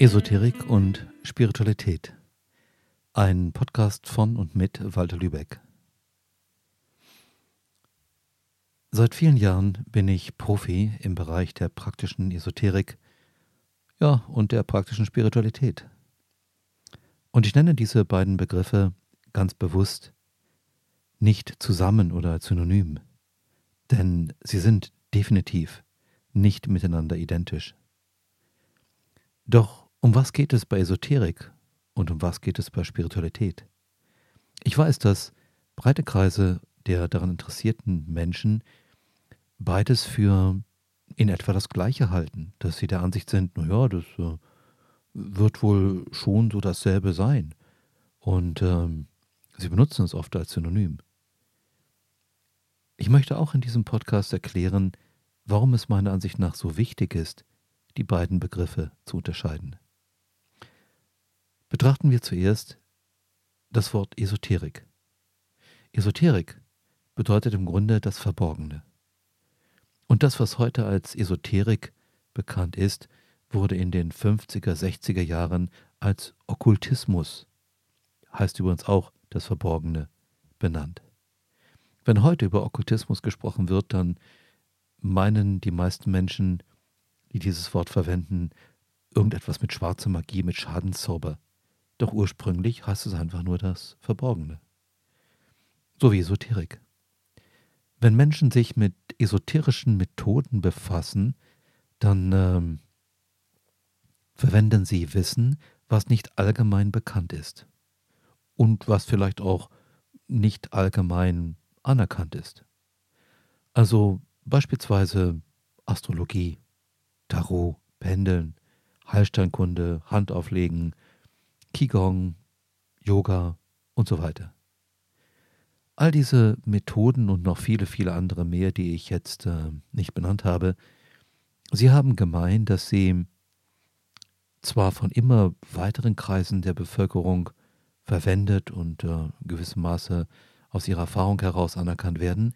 Esoterik und Spiritualität. Ein Podcast von und mit Walter Lübeck. Seit vielen Jahren bin ich Profi im Bereich der praktischen Esoterik, ja, und der praktischen Spiritualität. Und ich nenne diese beiden Begriffe ganz bewusst nicht zusammen oder synonym, denn sie sind definitiv nicht miteinander identisch. Doch um was geht es bei Esoterik und um was geht es bei Spiritualität? Ich weiß, dass breite Kreise der daran interessierten Menschen beides für in etwa das Gleiche halten, dass sie der Ansicht sind, naja, das äh, wird wohl schon so dasselbe sein. Und ähm, sie benutzen es oft als Synonym. Ich möchte auch in diesem Podcast erklären, warum es meiner Ansicht nach so wichtig ist, die beiden Begriffe zu unterscheiden. Betrachten wir zuerst das Wort Esoterik. Esoterik bedeutet im Grunde das Verborgene. Und das, was heute als Esoterik bekannt ist, wurde in den 50er, 60er Jahren als Okkultismus, heißt übrigens auch das Verborgene, benannt. Wenn heute über Okkultismus gesprochen wird, dann meinen die meisten Menschen, die dieses Wort verwenden, irgendetwas mit schwarzer Magie, mit Schadenszauber. Doch ursprünglich heißt es einfach nur das Verborgene. So wie Esoterik. Wenn Menschen sich mit esoterischen Methoden befassen, dann ähm, verwenden sie Wissen, was nicht allgemein bekannt ist und was vielleicht auch nicht allgemein anerkannt ist. Also beispielsweise Astrologie, Tarot, Pendeln, Heilsteinkunde, Handauflegen, Qigong, Yoga und so weiter. All diese Methoden und noch viele, viele andere mehr, die ich jetzt äh, nicht benannt habe, sie haben gemein, dass sie zwar von immer weiteren Kreisen der Bevölkerung verwendet und äh, gewissem Maße aus ihrer Erfahrung heraus anerkannt werden,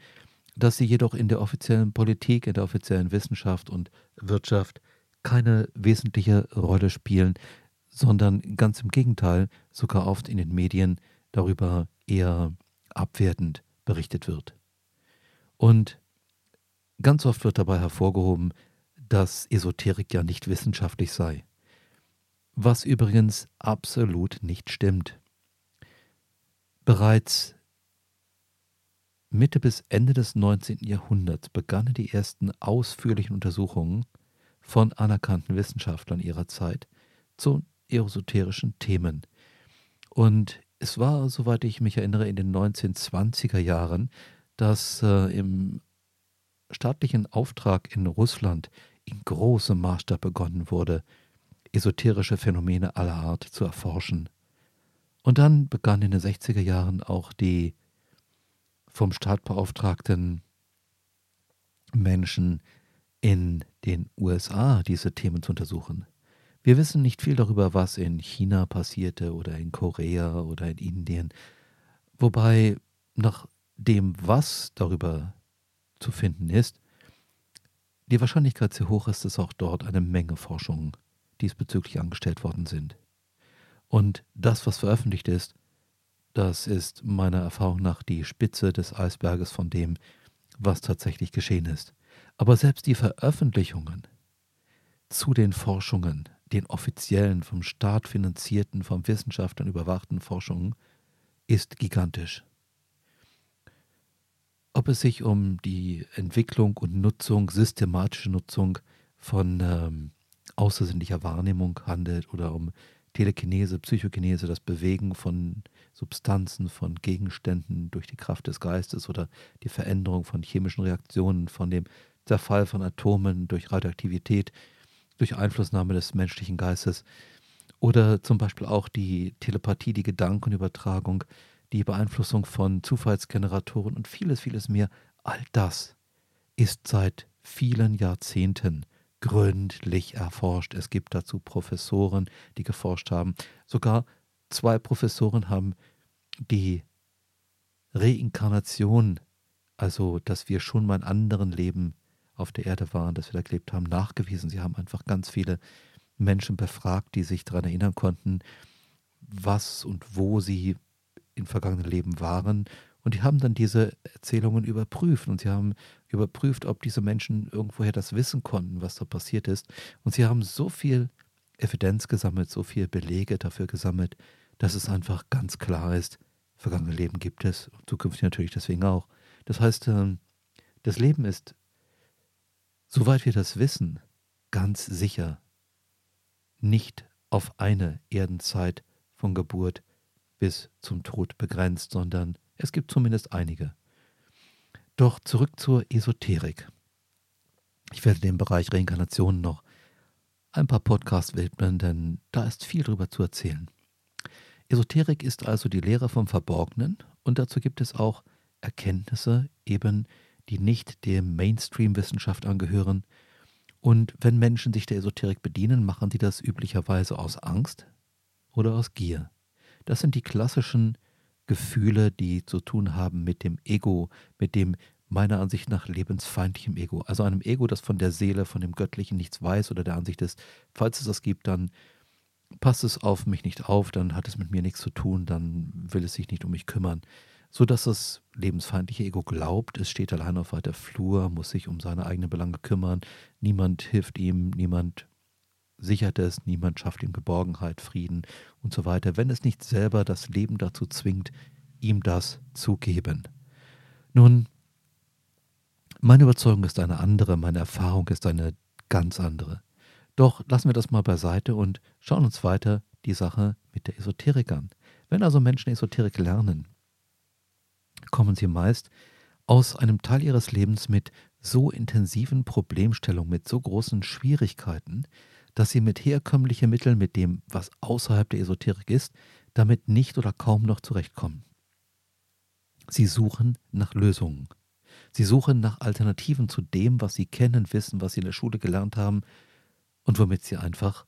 dass sie jedoch in der offiziellen Politik, in der offiziellen Wissenschaft und Wirtschaft keine wesentliche Rolle spielen, sondern ganz im Gegenteil, sogar oft in den Medien darüber eher abwertend berichtet wird. Und ganz oft wird dabei hervorgehoben, dass Esoterik ja nicht wissenschaftlich sei. Was übrigens absolut nicht stimmt. Bereits Mitte bis Ende des 19. Jahrhunderts begannen die ersten ausführlichen Untersuchungen von anerkannten Wissenschaftlern ihrer Zeit zu esoterischen Themen. Und es war, soweit ich mich erinnere, in den 1920er Jahren, dass äh, im staatlichen Auftrag in Russland in großem Maßstab begonnen wurde, esoterische Phänomene aller Art zu erforschen. Und dann begann in den 60er Jahren auch die vom Staat beauftragten Menschen in den USA diese Themen zu untersuchen. Wir wissen nicht viel darüber, was in China passierte oder in Korea oder in Indien, wobei nach dem, was darüber zu finden ist, die Wahrscheinlichkeit sehr hoch ist, dass auch dort eine Menge Forschungen diesbezüglich angestellt worden sind. Und das, was veröffentlicht ist, das ist meiner Erfahrung nach die Spitze des Eisberges von dem, was tatsächlich geschehen ist. Aber selbst die Veröffentlichungen zu den Forschungen, den offiziellen, vom Staat finanzierten, vom Wissenschaftlern überwachten Forschungen, ist gigantisch. Ob es sich um die Entwicklung und Nutzung, systematische Nutzung von ähm, außersinnlicher Wahrnehmung handelt oder um Telekinese, Psychokinese, das Bewegen von Substanzen, von Gegenständen durch die Kraft des Geistes oder die Veränderung von chemischen Reaktionen, von dem Zerfall von Atomen durch Radioaktivität, durch Einflussnahme des menschlichen Geistes oder zum Beispiel auch die Telepathie, die Gedankenübertragung, die Beeinflussung von Zufallsgeneratoren und vieles, vieles mehr. All das ist seit vielen Jahrzehnten gründlich erforscht. Es gibt dazu Professoren, die geforscht haben. Sogar zwei Professoren haben die Reinkarnation, also dass wir schon mal in anderen Leben auf der Erde waren, dass wir da gelebt haben, nachgewiesen. Sie haben einfach ganz viele Menschen befragt, die sich daran erinnern konnten, was und wo sie in vergangenen Leben waren. Und die haben dann diese Erzählungen überprüft und sie haben überprüft, ob diese Menschen irgendwoher das wissen konnten, was da passiert ist. Und sie haben so viel Evidenz gesammelt, so viel Belege dafür gesammelt, dass es einfach ganz klar ist, vergangene Leben gibt es, zukünftig natürlich deswegen auch. Das heißt, ähm, das Leben ist, soweit wir das wissen, ganz sicher nicht auf eine Erdenzeit von Geburt bis zum Tod begrenzt, sondern es gibt zumindest einige. Doch zurück zur Esoterik. Ich werde dem Bereich Reinkarnation noch ein paar Podcasts widmen, denn da ist viel darüber zu erzählen. Esoterik ist also die Lehre vom Verborgenen und dazu gibt es auch Erkenntnisse, eben die nicht dem Mainstream-Wissenschaft angehören. Und wenn Menschen sich der Esoterik bedienen, machen sie das üblicherweise aus Angst oder aus Gier. Das sind die klassischen Gefühle, die zu tun haben mit dem Ego, mit dem meiner Ansicht nach lebensfeindlichem Ego. Also einem Ego, das von der Seele, von dem Göttlichen nichts weiß oder der Ansicht ist, falls es das gibt, dann passt es auf mich nicht auf, dann hat es mit mir nichts zu tun, dann will es sich nicht um mich kümmern. So dass das lebensfeindliche Ego glaubt, es steht allein auf weiter Flur, muss sich um seine eigenen Belange kümmern, niemand hilft ihm, niemand sichert es, niemand schafft ihm Geborgenheit, Frieden und so weiter, wenn es nicht selber das Leben dazu zwingt, ihm das zu geben. Nun, meine Überzeugung ist eine andere, meine Erfahrung ist eine ganz andere. Doch lassen wir das mal beiseite und schauen uns weiter die Sache mit der Esoterik an. Wenn also Menschen Esoterik lernen, kommen sie meist aus einem Teil ihres Lebens mit so intensiven Problemstellungen, mit so großen Schwierigkeiten, dass sie mit herkömmlichen Mitteln, mit dem, was außerhalb der Esoterik ist, damit nicht oder kaum noch zurechtkommen. Sie suchen nach Lösungen. Sie suchen nach Alternativen zu dem, was sie kennen, wissen, was sie in der Schule gelernt haben und womit sie einfach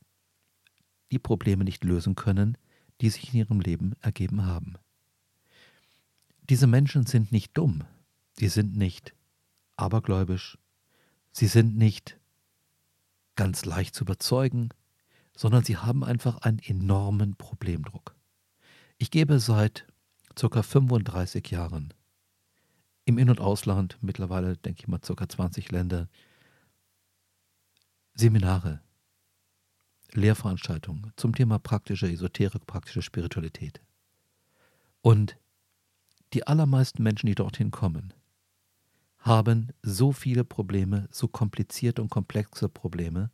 die Probleme nicht lösen können, die sich in ihrem Leben ergeben haben. Diese Menschen sind nicht dumm, sie sind nicht abergläubisch, sie sind nicht ganz leicht zu überzeugen, sondern sie haben einfach einen enormen Problemdruck. Ich gebe seit ca. 35 Jahren im In- und Ausland, mittlerweile denke ich mal ca. 20 Länder, Seminare, Lehrveranstaltungen zum Thema praktische Esoterik, praktische Spiritualität. Und die allermeisten Menschen, die dorthin kommen, haben so viele Probleme, so komplizierte und komplexe Probleme,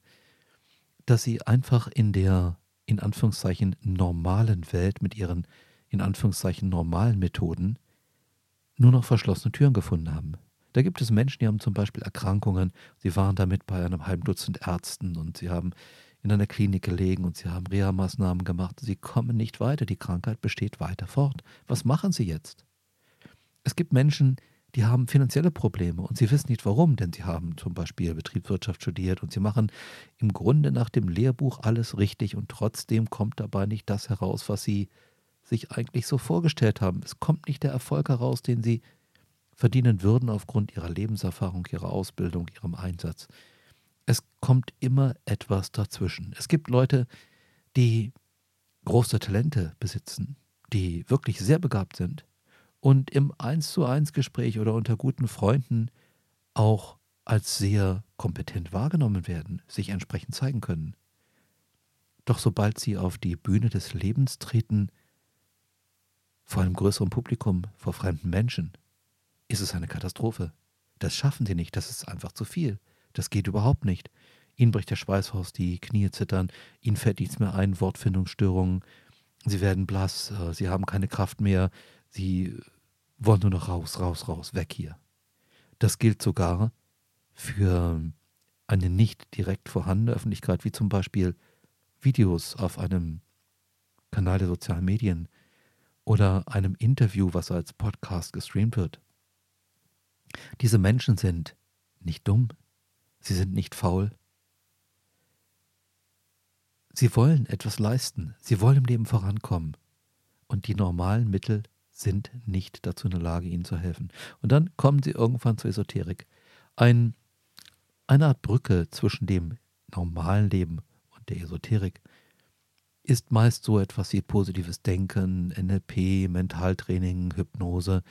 dass sie einfach in der, in Anführungszeichen, normalen Welt mit ihren, in Anführungszeichen, normalen Methoden nur noch verschlossene Türen gefunden haben. Da gibt es Menschen, die haben zum Beispiel Erkrankungen, sie waren damit bei einem halben Dutzend Ärzten und sie haben in einer Klinik gelegen und sie haben Reha-Maßnahmen gemacht. Sie kommen nicht weiter, die Krankheit besteht weiter fort. Was machen sie jetzt? Es gibt Menschen, die haben finanzielle Probleme und sie wissen nicht warum, denn sie haben zum Beispiel Betriebswirtschaft studiert und sie machen im Grunde nach dem Lehrbuch alles richtig und trotzdem kommt dabei nicht das heraus, was sie sich eigentlich so vorgestellt haben. Es kommt nicht der Erfolg heraus, den sie verdienen würden aufgrund ihrer Lebenserfahrung, ihrer Ausbildung, ihrem Einsatz. Es kommt immer etwas dazwischen. Es gibt Leute, die große Talente besitzen, die wirklich sehr begabt sind und im Eins zu eins Gespräch oder unter guten Freunden auch als sehr kompetent wahrgenommen werden, sich entsprechend zeigen können. Doch sobald sie auf die Bühne des Lebens treten, vor einem größeren Publikum, vor fremden Menschen, ist es eine Katastrophe. Das schaffen sie nicht, das ist einfach zu viel. Das geht überhaupt nicht. Ihnen bricht der Schweiß aus, die Knie zittern, ihnen fällt nichts mehr ein, Wortfindungsstörungen, sie werden blass, äh, sie haben keine Kraft mehr, Sie wollen nur noch raus, raus, raus, weg hier. Das gilt sogar für eine nicht direkt vorhandene Öffentlichkeit, wie zum Beispiel Videos auf einem Kanal der sozialen Medien oder einem Interview, was als Podcast gestreamt wird. Diese Menschen sind nicht dumm, sie sind nicht faul. Sie wollen etwas leisten, sie wollen im Leben vorankommen. Und die normalen Mittel sind nicht dazu in der Lage, ihnen zu helfen. Und dann kommen sie irgendwann zur Esoterik. Ein, eine Art Brücke zwischen dem normalen Leben und der Esoterik, ist meist so etwas wie positives Denken, NLP, Mentaltraining, Hypnose.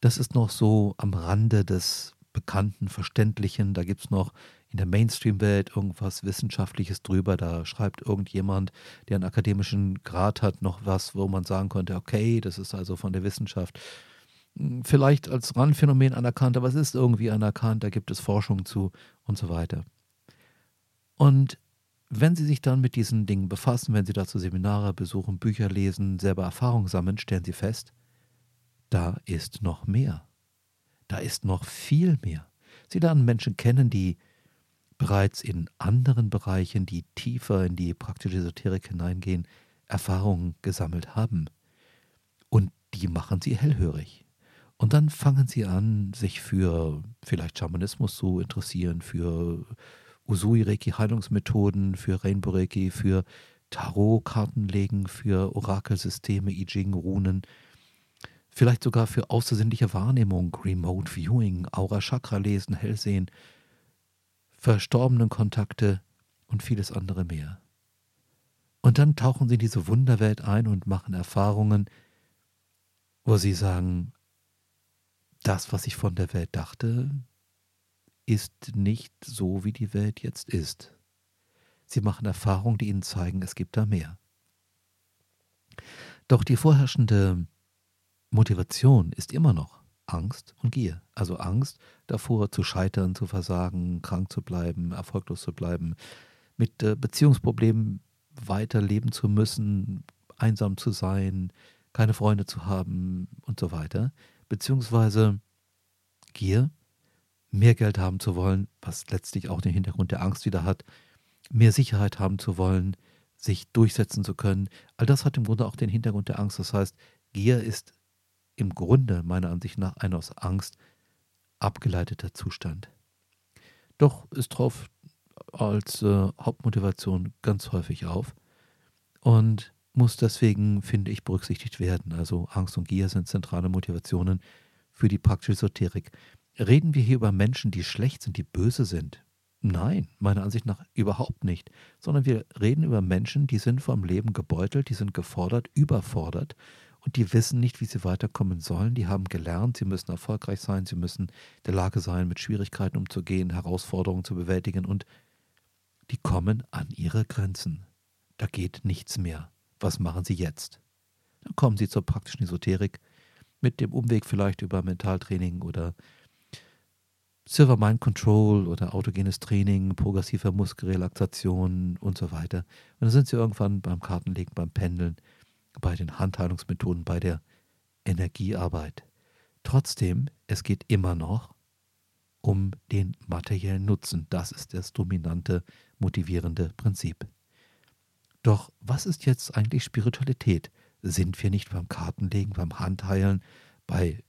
Das ist noch so am Rande des bekannten, verständlichen. Da gibt es noch in der Mainstream-Welt irgendwas Wissenschaftliches drüber. Da schreibt irgendjemand, der einen akademischen Grad hat, noch was, wo man sagen könnte, okay, das ist also von der Wissenschaft hm, vielleicht als Randphänomen anerkannt, aber es ist irgendwie anerkannt, da gibt es Forschung zu und so weiter. Und wenn Sie sich dann mit diesen Dingen befassen, wenn Sie dazu Seminare besuchen, Bücher lesen, selber Erfahrungen sammeln, stellen Sie fest, da ist noch mehr. Da ist noch viel mehr. Sie lernen Menschen kennen, die bereits in anderen Bereichen, die tiefer in die praktische Esoterik hineingehen, Erfahrungen gesammelt haben. Und die machen sie hellhörig. Und dann fangen sie an, sich für vielleicht Schamanismus zu interessieren, für Usui-Reiki-Heilungsmethoden, für Rainbow-Reiki, für Tarot-Kartenlegen, für Orakelsysteme, I Ching, Runen, vielleicht sogar für außersinnliche Wahrnehmung, Remote Viewing, Aura-Chakra-Lesen, Hellsehen, verstorbenen Kontakte und vieles andere mehr. Und dann tauchen sie in diese Wunderwelt ein und machen Erfahrungen, wo sie sagen, das, was ich von der Welt dachte, ist nicht so, wie die Welt jetzt ist. Sie machen Erfahrungen, die ihnen zeigen, es gibt da mehr. Doch die vorherrschende Motivation ist immer noch Angst und Gier. Also Angst davor zu scheitern, zu versagen, krank zu bleiben, erfolglos zu bleiben, mit äh, Beziehungsproblemen weiterleben zu müssen, einsam zu sein, keine Freunde zu haben und so weiter. Beziehungsweise Gier, mehr Geld haben zu wollen, was letztlich auch den Hintergrund der Angst wieder hat, mehr Sicherheit haben zu wollen, sich durchsetzen zu können. All das hat im Grunde auch den Hintergrund der Angst. Das heißt, Gier ist im Grunde meiner Ansicht nach ein aus Angst abgeleiteter Zustand. Doch es taucht als äh, Hauptmotivation ganz häufig auf und muss deswegen, finde ich, berücksichtigt werden. Also Angst und Gier sind zentrale Motivationen für die praktische Esoterik. Reden wir hier über Menschen, die schlecht sind, die böse sind? Nein, meiner Ansicht nach überhaupt nicht, sondern wir reden über Menschen, die sind vom Leben gebeutelt, die sind gefordert, überfordert und die wissen nicht, wie sie weiterkommen sollen. Die haben gelernt, sie müssen erfolgreich sein, sie müssen in der Lage sein, mit Schwierigkeiten umzugehen, Herausforderungen zu bewältigen und die kommen an ihre Grenzen. Da geht nichts mehr. Was machen sie jetzt? Dann kommen sie zur praktischen Esoterik mit dem Umweg vielleicht über Mentaltraining oder Silver Mind Control oder autogenes Training, progressive Muskelrelaxation und so weiter. Und dann sind sie irgendwann beim Kartenlegen, beim Pendeln bei den Handheilungsmethoden, bei der Energiearbeit. Trotzdem, es geht immer noch um den materiellen Nutzen. Das ist das dominante, motivierende Prinzip. Doch was ist jetzt eigentlich Spiritualität? Sind wir nicht beim Kartenlegen, beim Handheilen, bei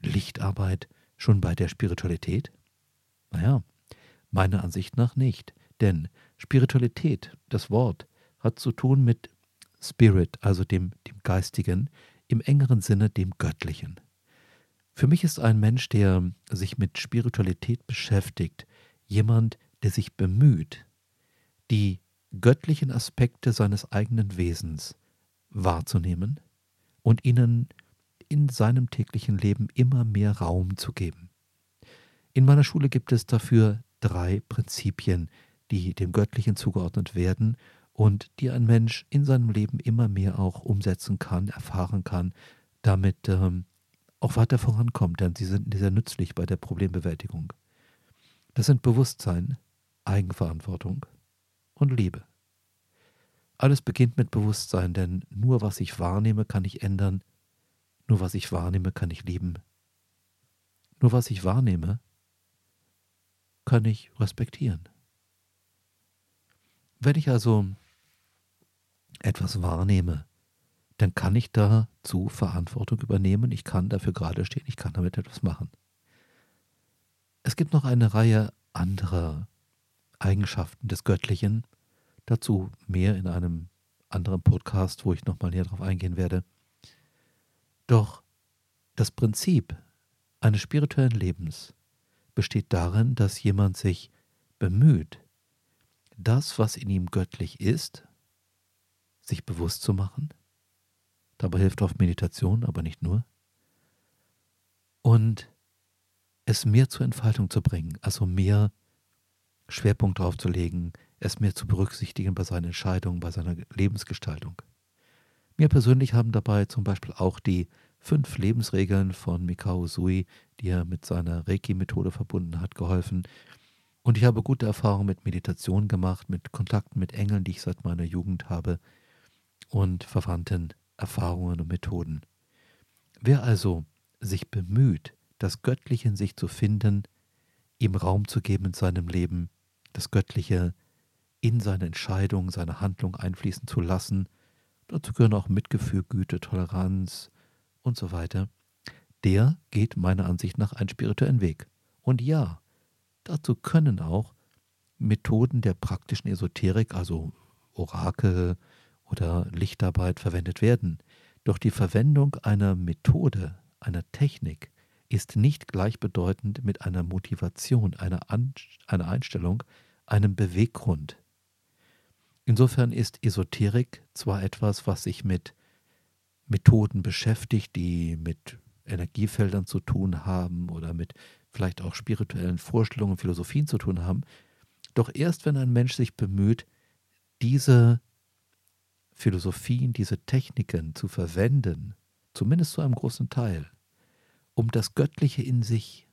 Lichtarbeit schon bei der Spiritualität? Naja, meiner Ansicht nach nicht. Denn Spiritualität, das Wort, hat zu tun mit Spirit, also dem, dem Geistigen, im engeren Sinne dem Göttlichen. Für mich ist ein Mensch, der sich mit Spiritualität beschäftigt, jemand, der sich bemüht, die göttlichen Aspekte seines eigenen Wesens wahrzunehmen und ihnen in seinem täglichen Leben immer mehr Raum zu geben. In meiner Schule gibt es dafür drei Prinzipien, die dem Göttlichen zugeordnet werden und die ein Mensch in seinem Leben immer mehr auch umsetzen kann, erfahren kann, damit ähm, auch weiter vorankommt, denn sie sind sehr nützlich bei der Problembewältigung. Das sind Bewusstsein, Eigenverantwortung und Liebe. Alles beginnt mit Bewusstsein, denn nur was ich wahrnehme, kann ich ändern, nur was ich wahrnehme, kann ich lieben. Nur was ich wahrnehme, kann ich respektieren. Wenn ich also etwas wahrnehme, dann kann ich dazu Verantwortung übernehmen, ich kann dafür gerade stehen, ich kann damit etwas machen. Es gibt noch eine Reihe anderer Eigenschaften des Göttlichen, dazu mehr in einem anderen Podcast, wo ich nochmal näher darauf eingehen werde. Doch das Prinzip eines spirituellen Lebens besteht darin, dass jemand sich bemüht, das, was in ihm göttlich ist, sich bewusst zu machen. Dabei hilft oft Meditation, aber nicht nur. Und es mehr zur Entfaltung zu bringen, also mehr Schwerpunkt drauf zu legen, es mehr zu berücksichtigen bei seinen Entscheidungen, bei seiner Lebensgestaltung. Mir persönlich haben dabei zum Beispiel auch die fünf Lebensregeln von Mikao Sui, die er mit seiner Reiki-Methode verbunden hat, geholfen. Und ich habe gute Erfahrungen mit Meditation gemacht, mit Kontakten mit Engeln, die ich seit meiner Jugend habe und verwandten Erfahrungen und Methoden. Wer also sich bemüht, das Göttliche in sich zu finden, ihm Raum zu geben in seinem Leben, das Göttliche in seine Entscheidung, seine Handlung einfließen zu lassen, dazu gehören auch Mitgefühl, Güte, Toleranz und so weiter, der geht meiner Ansicht nach einen spirituellen Weg. Und ja, dazu können auch Methoden der praktischen Esoterik, also Orakel oder Lichtarbeit verwendet werden. Doch die Verwendung einer Methode, einer Technik, ist nicht gleichbedeutend mit einer Motivation, einer, An einer Einstellung, einem Beweggrund. Insofern ist Esoterik zwar etwas, was sich mit Methoden beschäftigt, die mit Energiefeldern zu tun haben oder mit vielleicht auch spirituellen Vorstellungen, Philosophien zu tun haben, doch erst wenn ein Mensch sich bemüht, diese Philosophien, diese Techniken zu verwenden, zumindest zu einem großen Teil, um das Göttliche in sich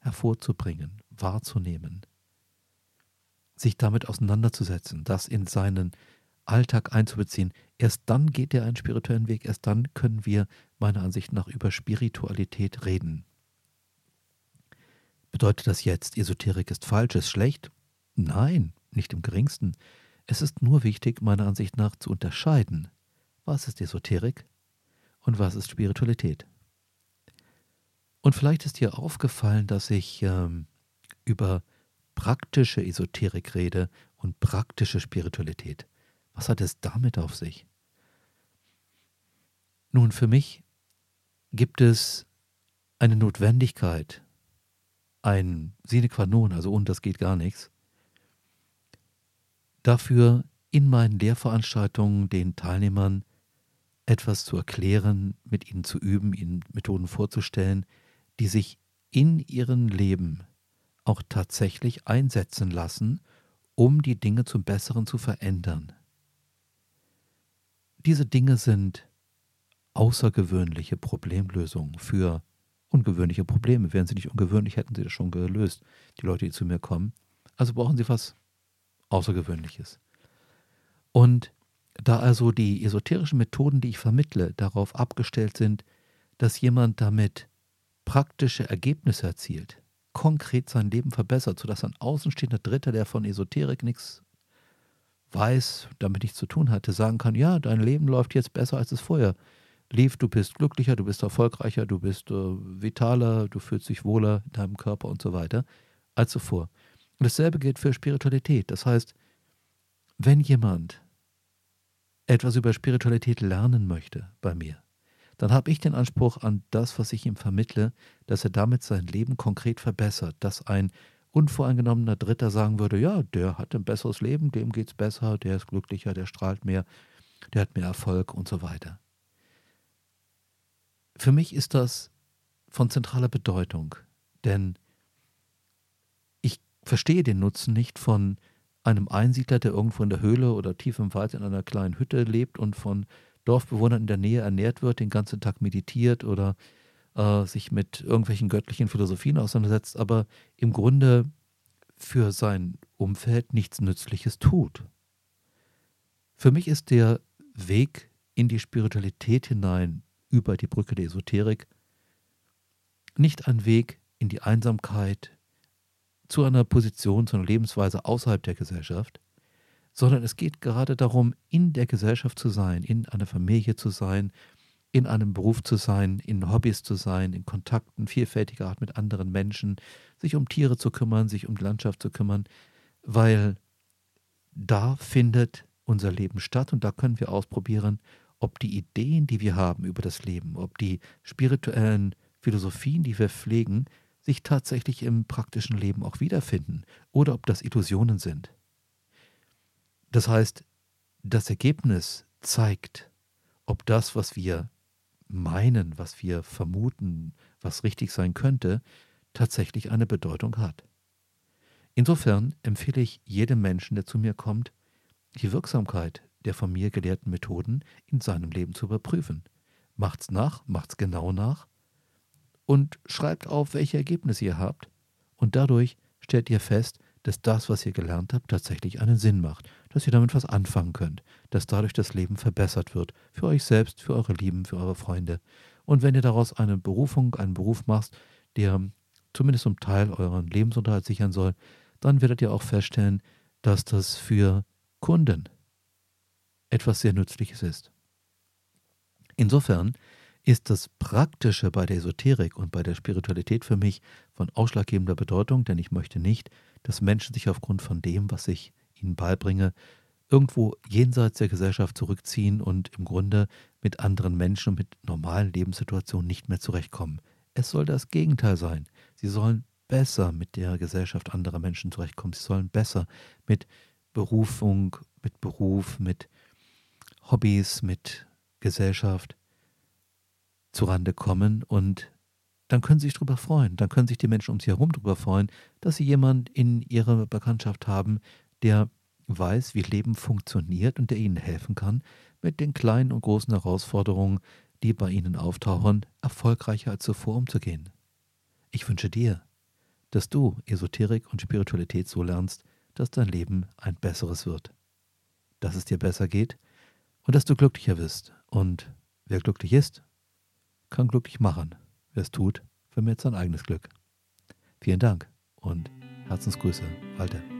hervorzubringen, wahrzunehmen, sich damit auseinanderzusetzen, das in seinen Alltag einzubeziehen, erst dann geht er einen spirituellen Weg, erst dann können wir meiner Ansicht nach über Spiritualität reden. Bedeutet das jetzt, Esoterik ist falsch, ist schlecht? Nein, nicht im geringsten. Es ist nur wichtig, meiner Ansicht nach, zu unterscheiden, was ist Esoterik und was ist Spiritualität. Und vielleicht ist dir aufgefallen, dass ich ähm, über praktische Esoterik rede und praktische Spiritualität. Was hat es damit auf sich? Nun, für mich gibt es eine Notwendigkeit, ein Sine qua non, also und das geht gar nichts, dafür in meinen Lehrveranstaltungen den Teilnehmern etwas zu erklären, mit ihnen zu üben, ihnen Methoden vorzustellen, die sich in ihrem Leben auch tatsächlich einsetzen lassen, um die Dinge zum Besseren zu verändern. Diese Dinge sind außergewöhnliche Problemlösungen für ungewöhnliche Probleme. Wären sie nicht ungewöhnlich, hätten sie das schon gelöst, die Leute, die zu mir kommen. Also brauchen sie was Außergewöhnliches. Und da also die esoterischen Methoden, die ich vermittle, darauf abgestellt sind, dass jemand damit praktische Ergebnisse erzielt, konkret sein Leben verbessert, sodass ein außenstehender Dritter, der von Esoterik nichts weiß, damit nichts zu tun hatte, sagen kann, ja, dein Leben läuft jetzt besser, als es vorher lief, du bist glücklicher, du bist erfolgreicher, du bist äh, vitaler, du fühlst dich wohler in deinem Körper und so weiter als zuvor. Und dasselbe gilt für Spiritualität. Das heißt, wenn jemand etwas über Spiritualität lernen möchte bei mir, dann habe ich den Anspruch an das, was ich ihm vermittle, dass er damit sein Leben konkret verbessert, dass ein unvoreingenommener Dritter sagen würde, ja, der hat ein besseres Leben, dem geht es besser, der ist glücklicher, der strahlt mehr, der hat mehr Erfolg und so weiter. Für mich ist das von zentraler Bedeutung, denn verstehe den Nutzen nicht von einem Einsiedler, der irgendwo in der Höhle oder tief im Wald in einer kleinen Hütte lebt und von Dorfbewohnern in der Nähe ernährt wird, den ganzen Tag meditiert oder äh, sich mit irgendwelchen göttlichen Philosophien auseinandersetzt, aber im Grunde für sein Umfeld nichts Nützliches tut. Für mich ist der Weg in die Spiritualität hinein über die Brücke der Esoterik nicht ein Weg in die Einsamkeit, zu einer Position, zu einer Lebensweise außerhalb der Gesellschaft, sondern es geht gerade darum, in der Gesellschaft zu sein, in einer Familie zu sein, in einem Beruf zu sein, in Hobbys zu sein, in Kontakten vielfältiger Art mit anderen Menschen, sich um Tiere zu kümmern, sich um die Landschaft zu kümmern, weil da findet unser Leben statt und da können wir ausprobieren, ob die Ideen, die wir haben über das Leben, ob die spirituellen Philosophien, die wir pflegen, sich tatsächlich im praktischen Leben auch wiederfinden oder ob das Illusionen sind. Das heißt, das Ergebnis zeigt, ob das, was wir meinen, was wir vermuten, was richtig sein könnte, tatsächlich eine Bedeutung hat. Insofern empfehle ich jedem Menschen, der zu mir kommt, die Wirksamkeit der von mir gelehrten Methoden in seinem Leben zu überprüfen. Macht's nach, macht's genau nach und schreibt auf, welche Ergebnisse ihr habt. Und dadurch stellt ihr fest, dass das, was ihr gelernt habt, tatsächlich einen Sinn macht, dass ihr damit was anfangen könnt, dass dadurch das Leben verbessert wird, für euch selbst, für eure Lieben, für eure Freunde. Und wenn ihr daraus eine Berufung, einen Beruf macht, der zumindest zum Teil euren Lebensunterhalt sichern soll, dann werdet ihr auch feststellen, dass das für Kunden etwas sehr Nützliches ist. Insofern ist das Praktische bei der Esoterik und bei der Spiritualität für mich von ausschlaggebender Bedeutung, denn ich möchte nicht, dass Menschen sich aufgrund von dem, was ich ihnen beibringe, irgendwo jenseits der Gesellschaft zurückziehen und im Grunde mit anderen Menschen und mit normalen Lebenssituationen nicht mehr zurechtkommen. Es soll das Gegenteil sein. Sie sollen besser mit der Gesellschaft anderer Menschen zurechtkommen. Sie sollen besser mit Berufung, mit Beruf, mit Hobbys, mit Gesellschaft zurande kommen und dann können sie sich darüber freuen. Dann können sich die Menschen um sie herum darüber freuen, dass sie jemanden in ihrer Bekanntschaft haben, der weiß, wie Leben funktioniert und der ihnen helfen kann, mit den kleinen und großen Herausforderungen, die bei ihnen auftauchen, erfolgreicher als zuvor umzugehen. Ich wünsche dir, dass du Esoterik und Spiritualität so lernst, dass dein Leben ein besseres wird. Dass es dir besser geht und dass du glücklicher wirst. Und wer glücklich ist, kann glücklich machen. Wer es tut, vermehrt sein eigenes Glück. Vielen Dank und Herzensgrüße, Walter.